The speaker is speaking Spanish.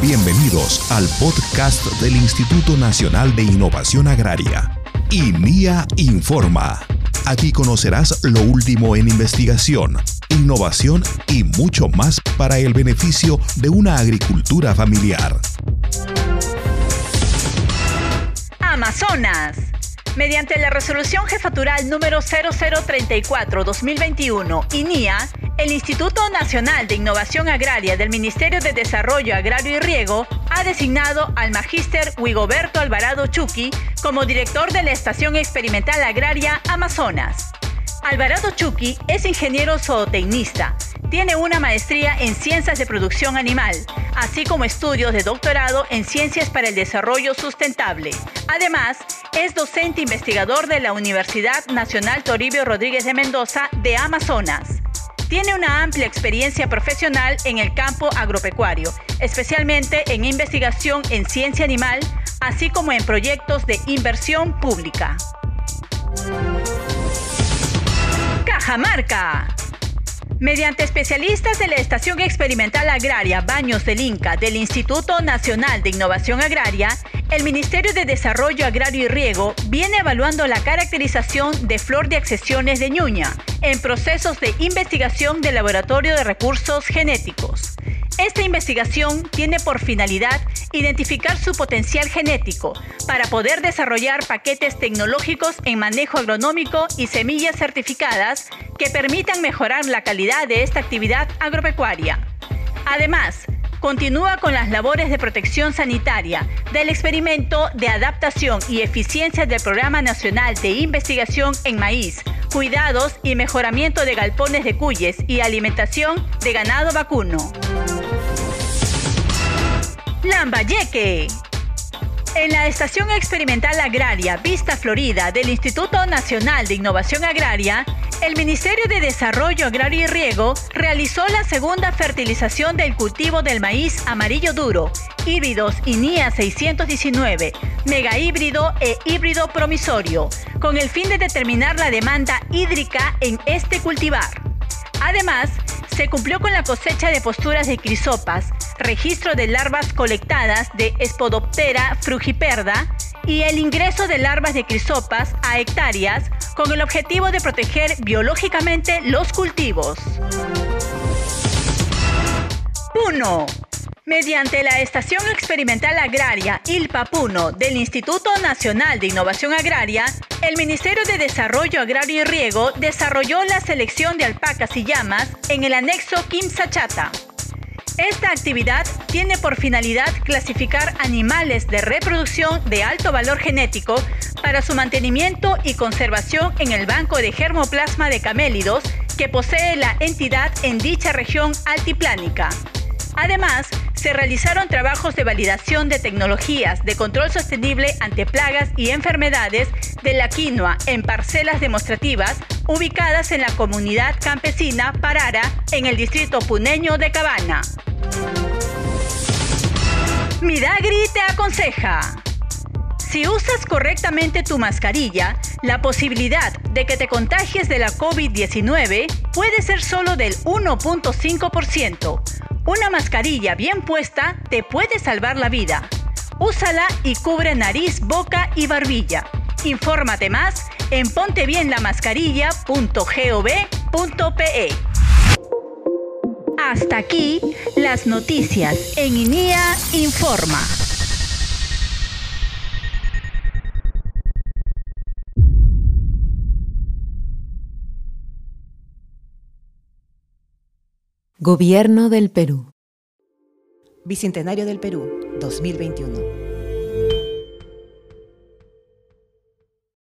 Bienvenidos al podcast del Instituto Nacional de Innovación Agraria, INIA Informa. Aquí conocerás lo último en investigación, innovación y mucho más para el beneficio de una agricultura familiar. Amazonas. Mediante la resolución jefatural número 0034-2021, INIA, el Instituto Nacional de Innovación Agraria del Ministerio de Desarrollo Agrario y Riego ha designado al magíster Huigoberto Alvarado Chuqui como director de la Estación Experimental Agraria Amazonas. Alvarado Chuqui es ingeniero zootecnista, tiene una maestría en ciencias de producción animal, así como estudios de doctorado en ciencias para el desarrollo sustentable. Además, es docente investigador de la Universidad Nacional Toribio Rodríguez de Mendoza de Amazonas. Tiene una amplia experiencia profesional en el campo agropecuario, especialmente en investigación en ciencia animal, así como en proyectos de inversión pública. Cajamarca. Mediante especialistas de la Estación Experimental Agraria Baños del Inca del Instituto Nacional de Innovación Agraria, el Ministerio de Desarrollo Agrario y Riego viene evaluando la caracterización de flor de accesiones de ñuña en procesos de investigación del Laboratorio de Recursos Genéticos. Esta investigación tiene por finalidad identificar su potencial genético para poder desarrollar paquetes tecnológicos en manejo agronómico y semillas certificadas que permitan mejorar la calidad de esta actividad agropecuaria. Además, continúa con las labores de protección sanitaria del experimento de adaptación y eficiencia del Programa Nacional de Investigación en Maíz, cuidados y mejoramiento de galpones de cuyes y alimentación de ganado vacuno. Lambayeque. En la Estación Experimental Agraria Vista Florida del Instituto Nacional de Innovación Agraria, el Ministerio de Desarrollo Agrario y Riego realizó la segunda fertilización del cultivo del maíz amarillo duro, híbridos INIA 619, mega híbrido e híbrido promisorio, con el fin de determinar la demanda hídrica en este cultivar. Además, se cumplió con la cosecha de posturas de crisopas, registro de larvas colectadas de Spodoptera frugiperda y el ingreso de larvas de crisopas a hectáreas con el objetivo de proteger biológicamente los cultivos. 1. Mediante la Estación Experimental Agraria ILPA Puno del Instituto Nacional de Innovación Agraria, el Ministerio de Desarrollo Agrario y Riego desarrolló la selección de alpacas y llamas en el anexo Kimsachata. Esta actividad tiene por finalidad clasificar animales de reproducción de alto valor genético para su mantenimiento y conservación en el banco de germoplasma de camélidos que posee la entidad en dicha región altiplánica. Además, se realizaron trabajos de validación de tecnologías de control sostenible ante plagas y enfermedades de la quinoa en parcelas demostrativas ubicadas en la comunidad campesina Parara en el distrito puneño de Cabana. Midagri te aconseja. Si usas correctamente tu mascarilla, la posibilidad de que te contagies de la COVID-19 puede ser solo del 1.5%. Una mascarilla bien puesta te puede salvar la vida. Úsala y cubre nariz, boca y barbilla. Infórmate más en pontebienlamascarilla.gov.pe. Hasta aquí las noticias en INIA Informa. Gobierno del Perú. Bicentenario del Perú, 2021.